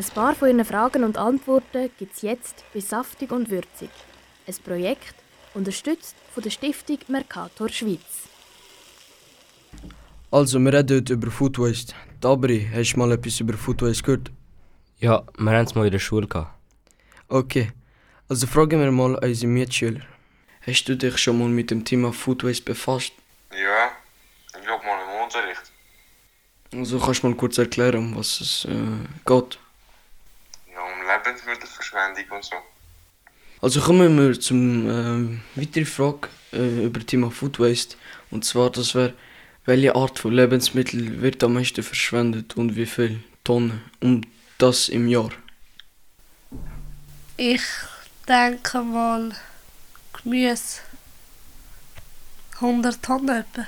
Ein paar von Ihren Fragen und Antworten gibt es jetzt bei Saftig und Würzig. Ein Projekt, unterstützt von der Stiftung Mercator Schweiz. Also, wir reden heute über Food Waste. Dabri, hast du mal etwas über Food Waste gehört? Ja, wir haben es mal in der Schule gehabt. Okay, also fragen wir mal unsere Mitschüler. Hast du dich schon mal mit dem Thema Food Waste befasst? Ja, ich glaube mal im Unterricht. Also kannst du mal kurz erklären, um was es äh, geht? Lebensmittelverschwendung und so. Also kommen wir zum ähm, weiteren Frage äh, über das Thema Food Waste. Und zwar, das wäre, welche Art von Lebensmittel wird am meisten verschwendet und wie viel Tonnen? Und das im Jahr. Ich denke mal Gemüse. 100 Tonnen etwa.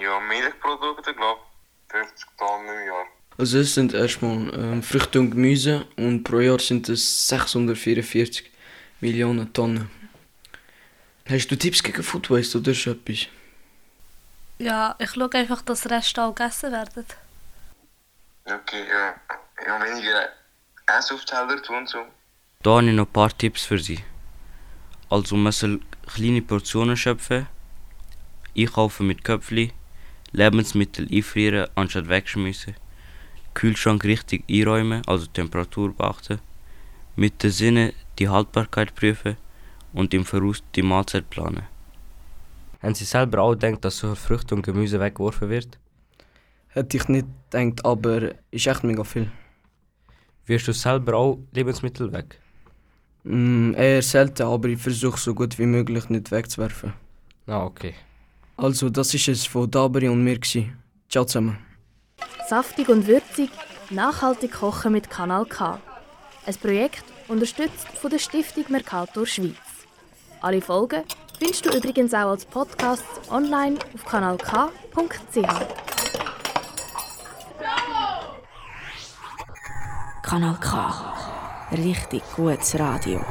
Ja, Milchprodukte, glaube ich, 50 Tonnen im Jahr. Also es sind erstmal ähm, Früchte und Gemüse und pro Jahr sind es 644 Millionen Tonnen. Hast du Tipps gegen Food Waste oder so etwas? Ja, ich schaue einfach, dass Reste auch gegessen werden. Okay, ja. Ja, weniger Essen auf Teller tun und so. Da habe ich noch ein paar Tipps für Sie. Also man soll kleine Portionen schöpfen, einkaufen mit Köpfli, Lebensmittel einfrieren anstatt wegschmissen, Kühlschrank richtig einräumen, also Temperatur beachten, mit den Sinnen die Haltbarkeit prüfen und im Voraus die Mahlzeit planen. Haben Sie selber auch gedacht, dass so Früchte und Gemüse weggeworfen wird? Hätte ich nicht gedacht, aber ist echt mega viel. Wirst du selber auch Lebensmittel weg? Mm, eher selten, aber ich versuche so gut wie möglich nicht wegzuwerfen. Ah, okay. Also, das ist es von Dabri und mir. Gewesen. Ciao zusammen. Saftig und würzig, nachhaltig kochen mit Kanal K. Ein Projekt unterstützt von der Stiftung Mercator Schweiz. Alle Folgen findest du übrigens auch als Podcast online auf kanalk.ch. Kanal K. Richtig gutes Radio.